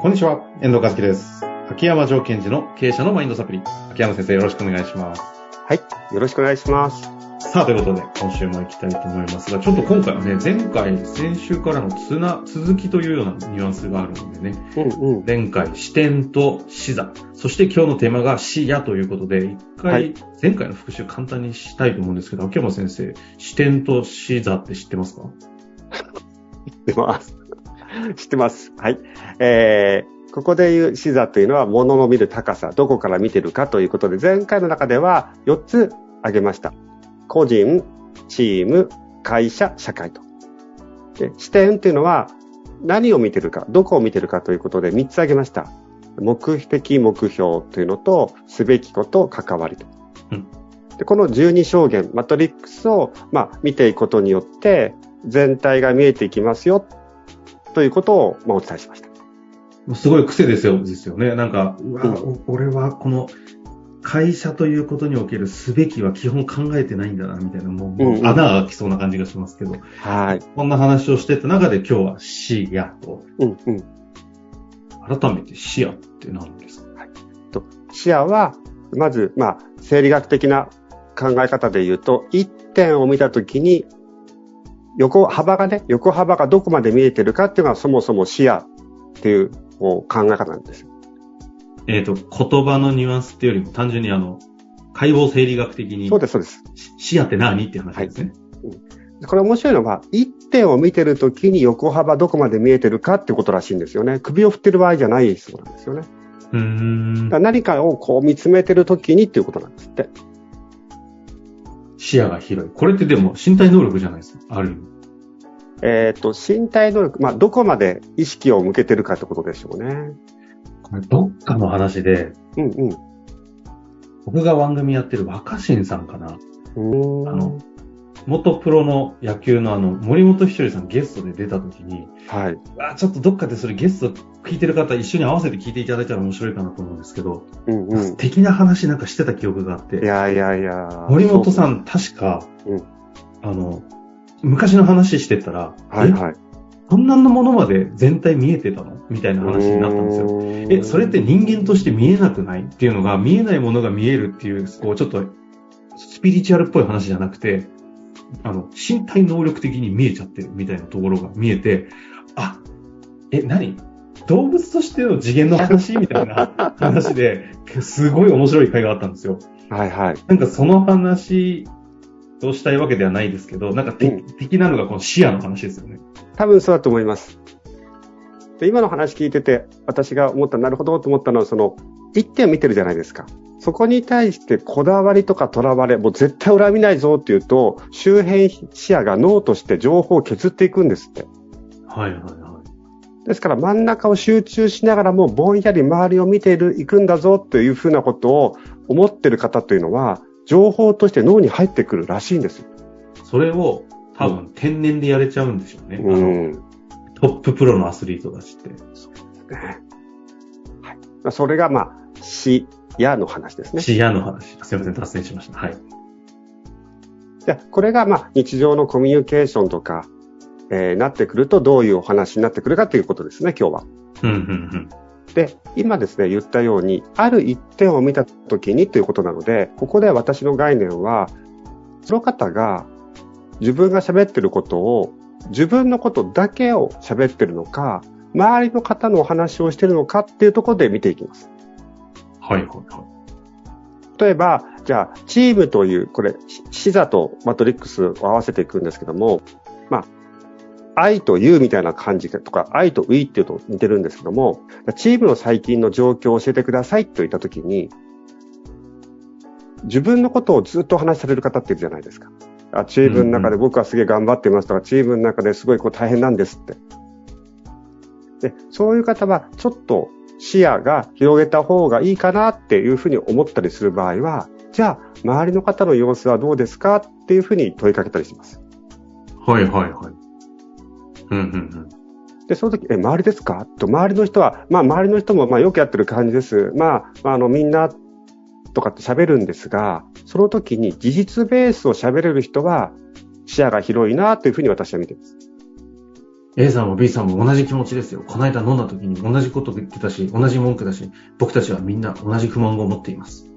こんにちは、遠藤和樹です。秋山条件時の経営者のマインドサプリ。秋山先生、よろしくお願いします。はい。よろしくお願いします。さあ、ということで、今週も行きたいと思いますが、ちょっと今回はね、前回、先週からのつな、続きというようなニュアンスがあるのでね、うんうん。前回、視点と視座、そして今日のテーマが視野ということで、一回、はい前回の復習簡単にしたいと思うんですけど、秋山先生、視点と視座って知ってますか？知ってます。知ってます。はい。えー、ここで言う視座というのは、物の見る高さ、どこから見てるかということで、前回の中では4つ挙げました。個人、チーム、会社、社会と。で視点というのは、何を見てるか、どこを見てるかということで3つ挙げました。目的、目標というのと、すべきこと、関わりと。うんでこの12証言、マトリックスを、まあ、見ていくことによって、全体が見えていきますよ、ということを、まあ、お伝えしました。すごい癖ですよ、ですよね。なんか、うわ、うんお俺はこの、会社ということにおけるすべきは基本考えてないんだな、みたいな、もう、んうん穴が開きそうな感じがしますけど、はい。こんな話をしてた中で今日は視野と、うん、うん。改めて視野って何ですか？視野は、まず、まあ、生理学的な考え方で言うと、一点を見たときに、横幅がね、横幅がどこまで見えてるかっていうのがそもそも視野っていう考え方なんです。えっ、と、言葉のニュアンスっていうよりも単純にあの、解剖生理学的にそうです、そうです。し視野って何っていう話ですね。これ面白いのは、一点を見てるときに横幅どこまで見えてるかってことらしいんですよね。首を振ってる場合じゃないそうなんですよね。うーんだから何かをこう見つめてるときにっていうことなんですって。視野が広い。これってでも身体能力じゃないですか？ある意味。えっ、と、身体能力、まあ、どこまで意識を向けてるかってことでしょうね。これどっかの話で、うんうん。僕が番組やってる若新さんかな。うあの、元プロの野球のあの、森本ひとりさんゲストで出た時に、はい。あちょっとどっかでそれゲスト聞いてる方一緒に合わせて聞いていただいたら面白いかなと思うんですけど、うんうん。素敵な話なんかしてた記憶があって、いやいやいや。森本さ、ん確か、うんあの、昔の話してたら、えはいはい。こんなのものまで全体見えてたの？みたいな話になったんですよ。え、それって人間として見えなくない？っていうのが、見えないものが見えるっていう、こう、ちょっと、スピリチュアルっぽい話じゃなくて、あの、身体能力的に見えちゃってるみたいなところが見えて、あ、え、何？動物としての次元の話？みたいな 話で、すごい面白い回があったんですよ。はいはい。なんかその話をしたいわけではないですけど、なんかて、うん的なのがこの視野の話ですよね。多分そうだと思います。で今の話聞いてて、私が思ったなるほどと思ったのは、その、一点見てるじゃないですか。そこに対してこだわりとか囚われ、もう絶対恨みないぞっていうと、周辺視野が脳として情報を削っていくんですって。はいはいはい。ですから真ん中を集中しながらもぼんやり周りを見ていくんだぞというふうなことを思ってる方というのは、情報として脳に入ってくるらしいんですよ。そそれを多分天然でやれちゃうんでしょうね。あのうん。トッププロのアスリートたちって。はい。まあそれが、まあ、視野の話ですね。視野の話。すいません、脱線しました。はい。でこれが、まあ、日常のコミュニケーションとか、えーなってくるとどういうお話になってくるかということですね、今日は。うん、うん、で、今ですね、言ったように、ある一点を見たときにということなので、ここで私の概念は、その方が自分が喋ってることを、自分のことだけを喋ってるのか、周りの方のお話をしてるのかっていうところで見ていきます。うん。はい、はい、は例えば、じゃあ、チームという、これ、し視座とマトリックスを合わせていくんですけども、まあ、愛というみたいな感じとか、愛とウィっていうと似てるんですけども、チームの最近の状況を教えてくださいと言ったときに、自分のことをずっとお話しされる方っているじゃないですか。あチームの中で僕はすげえ頑張ってますとか、チームの中ですごいこう大変なんですって。で、そういう方はちょっと視野が広げた方がいいかなっていうふうに思ったりする場合は、じゃあ、周りの方の様子はどうですか？っていうふうに問いかけたりします。い。はい、はい、はい。うん、うん、で、その時、え、周りですか？と、周りの人は、まあ、周りの人も、まあ、よくやってる感じです。まあ、まあ、あの、みんな、とかって喋るんですが、その時に事実ベースを喋れる人は、視野が広いなというふうに私は見ています。A さんも B さんも同じ気持ちですよ。この間飲んだ時に同じこと言ってたし、同じ文句だし、僕たちはみんな同じ不満を持っています。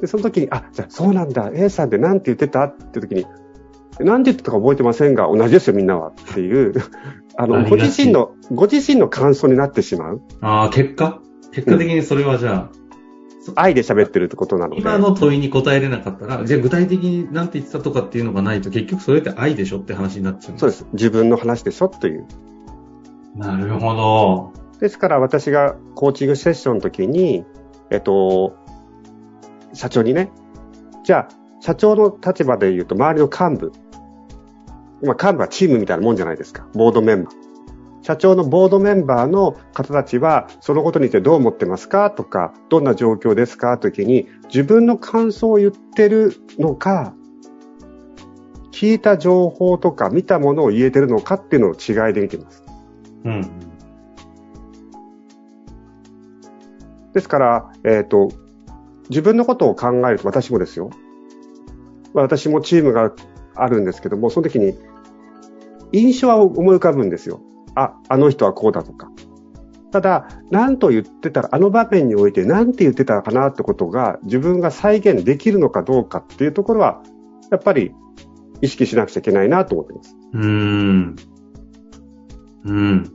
で、その時に、あ、じゃあそうなんだ、A さんって何て言ってたって時に、何て言ってたか覚えてませんが、同じですよ、みんなは。っていう、あの、ご自身の、ご自身の感想になってしまう。ああ、結果？結果的にそれはじゃあ、愛で喋ってるってことなので。今の問いに答えれなかったら、じゃあ具体的に何て言ってたとかっていうのがないと、結局それって愛でしょって話になっちゃう。そうです。自分の話でしょという。なるほど。ですから私がコーチングセッションの時に、えっと、社長にね、じゃあ、社長の立場で言うと周りの幹部。まあ幹部はチームみたいなもんじゃないですか。ボードメンバー。社長のボードメンバーの方たちは、そのことについてどう思ってますかとか、どんな状況ですかという時に、自分の感想を言ってるのか、聞いた情報とか見たものを言えてるのかっていうのを違いで見てます。うん。ですから、えっ、と、自分のことを考えると、私もですよ。まあ私もチームがあるんですけども、その時に、印象は思い浮かぶんですよ。あ、あの人はこうだとか。ただ、何と言ってたら、あの場面において何て言ってたかなってことが、自分が再現できるのかどうかっていうところは、やっぱり意識しなくちゃいけないなと思ってます。うーん。うん。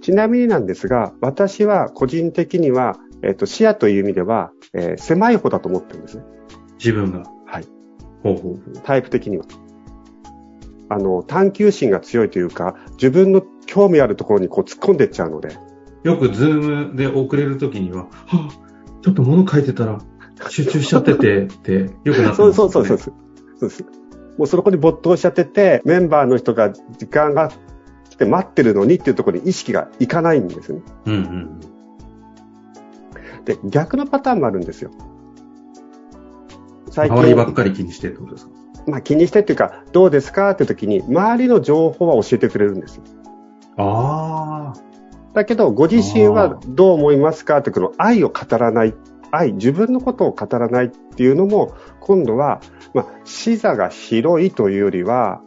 ちなみになんですが、私は個人的には、えっ、と、視野という意味では、えー狭い方だと思ってるんですね。自分が。はい。ほうほうほう。タイプ的には。あの、探求心が強いというか、自分の興味あるところにこう突っ込んでいっちゃうので、よくズームで遅れるときには、はぁ、ちょっと物書いてたら集中しちゃってて、って、よくなってそうますよね。そうそうそう。そうです。もうそこに没頭しちゃってて、メンバーの人が時間が来て待ってるのにっていうところに意識がいかないんですね。うんうん。で、逆のパターンもあるんですよ。最周りばっかり気にしてってことですか？まあ気にしてっていうか、どうですかって時に、周りの情報は教えてくれるんですよ。ああ。だけど、ご自身はどう思いますかってこの愛を語らない、愛、自分のことを語らないっていうのも、今度は、まあ、視座が広いというよりは、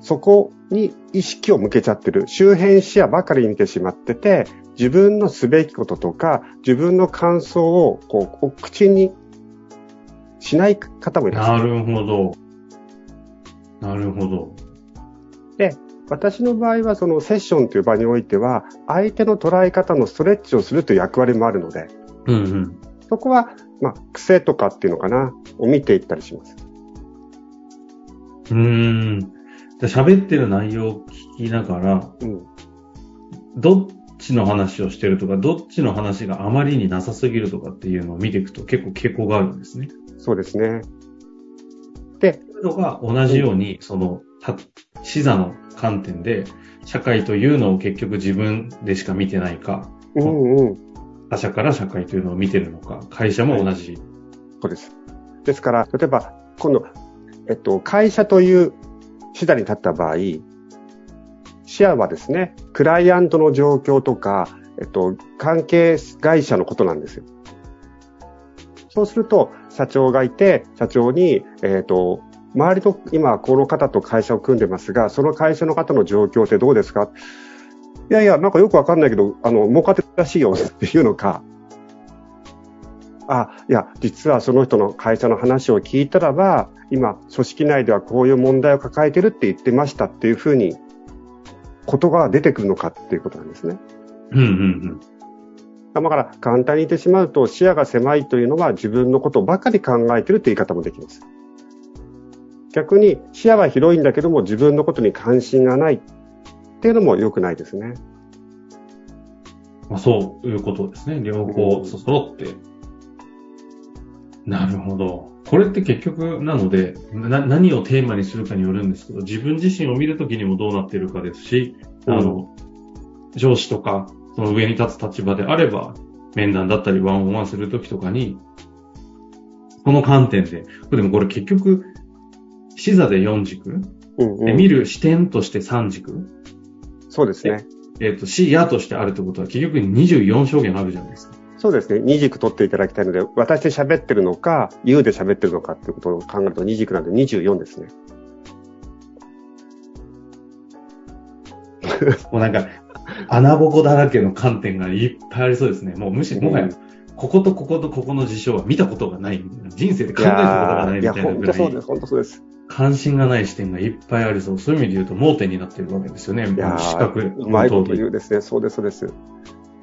そこに意識を向けちゃってる。周辺視野ばかり見てしまってて、自分のすべきこととか、自分の感想を、こう、お口にしない方もいらっしゃる。なるほど。なるほど。私の場合は、そのセッションという場においては、相手の捉え方のストレッチをするという役割もあるので、うんうん。そこは、まあ、癖とかっていうのかな、を見ていったりします。うーん。じゃあ喋ってる内容を聞きながら、うん。どっちの話をしてるとか、どっちの話があまりになさすぎるとかっていうのを見ていくと結構傾向があるんですね。そうですね。で、そういう。のが同じように、その、た視座の観点で、社会というのを結局自分でしか見てないか、うんう。ん。他者から社会というのを見てるのか、会社も同じ。そう。です。ですから、例えば、今度、えっと、会社という。視座に立った場合、視野はですね、クライアントの状況とか、えっと、関係会社のことなんですよ。そうすると、社長がいて、社長に、えっと、周りの、今、この方と会社を組んでますが、その会社の方の状況ってどうですか？いやいや、なんかよくわかんないけど、あの、儲かってるらしいよっていうのか、あ、いや、実はその人の会社の話を聞いたらば、今、組織内ではこういう問題を抱えてるって言ってましたっていうふうに、言葉が出てくるのかっていうことなんですね。うんうんだから、簡単に言ってしまうと、視野が狭いというのは自分のことばかり考えてるって言い方もできます。逆に、視野は広いんだけども、自分のことに関心がないっていうのも良くないですね。まあ、そういうことですね。両方そ揃って。なるほど。これって結局なので、な何をテーマにするかによるんですけど、自分自身を見るときにもどうなっているかですし、あの、上司とか、その上に立つ立場であれば、面談だったりワンオンワンするときとかに、この観点で、でもこれ結局、視座で4軸、うんうん、で見る視点として3軸、そうですね。えっ、と、視野としてあるってことは結局24証言あるじゃないですか。そうですね。二軸取っていただきたいので、私で喋ってるのか、言うで喋ってるのかっていうことを考えると二軸なんで24ですね。もうなんか、穴ぼこだらけの観点がいっぱいありそうですね。もうむしろ、もはや、こことこことここの事象は見たことがないみたいな。人生で考えたことがないみたいなぐらい。本当そうです、本当そうです。関心がない視点がいっぱいありそう。そういう意味で言うと盲点になってるわけですよね。いや視覚。うまいこと言うですね。そうです、そうです。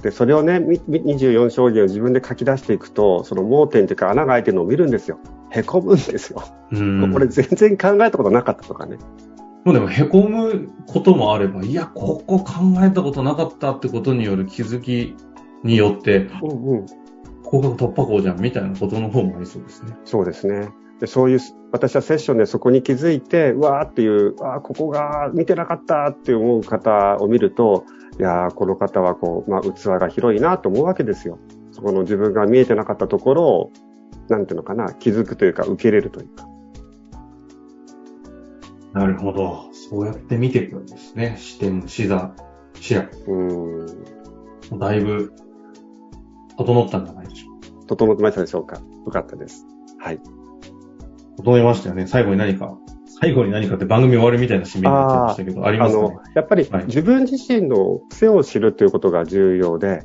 で、それをね、24将棋を自分で書き出していくと、その盲点というか穴が開いてるのを見るんですよ。へこむんですよ。これ全然考えたことなかったとかね。もうでも、へこむこともあれば、いや、ここ考えたことなかったってことによる気づきによって、うんうん、合格突破口じゃんみたいなことの方もありそうですね。そうですね。でそういう、私はセッションでそこに気づいて、うわーっていう、あここが見てなかったって思う方を見ると、いやー、この方はこう、まあ、器が広いなと思うわけですよ。そこの自分が見えてなかったところを、なんていうのかな、気づくというか、受け入れるというか。なるほど。そうやって見ていくんですね。視点、視座、視野。うん。だいぶ、整ったんじゃない。整ってましたでしょうか？よかったです。はい。整いましたよね。最後に何か、最後に何かって番組終わるみたいな締めになっちゃいましたけど、ありますか、ね、やっぱり、自分自身の癖を知るということが重要で、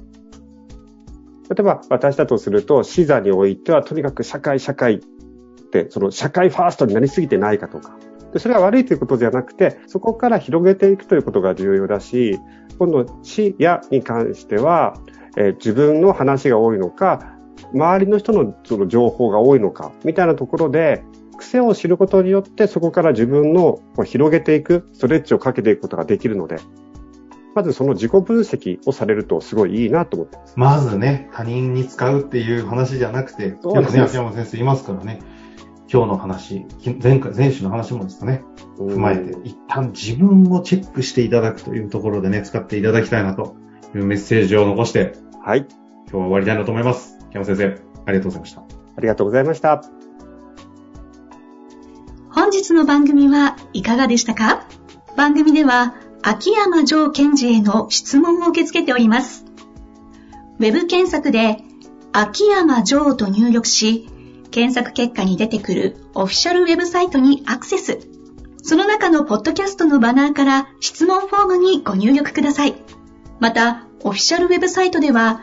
例えば私だとすると、視座においてはとにかく社会社会って、その社会ファーストになりすぎてないかとか、でそれは悪いということじゃなくて、そこから広げていくということが重要だし、今度、視野に関しては、えー、自分の話が多いのか、周りの人のその情報が多いのか、みたいなところで、癖を知ることによって、そこから自分の広げていく、ストレッチをかけていくことができるので、まずその自己分析をされるとすごいいいなと思ってます。まずね、他人に使うっていう話じゃなくて、そうですね、秋山先生いますからね。今日の話、前回、前週の話もですかね、踏まえて、一旦自分をチェックしていただくというところでね、使っていただきたいなというメッセージを残して、はい。今日は終わりたいなと思います。山先生、ありがとうございました。ありがとうございました。本日の番組はいかがでしたか？番組では、秋山城賢治への質問を受け付けております。ウェブ検索で、秋山城と入力し、検索結果に出てくるオフィシャルウェブサイトにアクセス。その中のポッドキャストのバナーから質問フォームにご入力ください。また、オフィシャルウェブサイトでは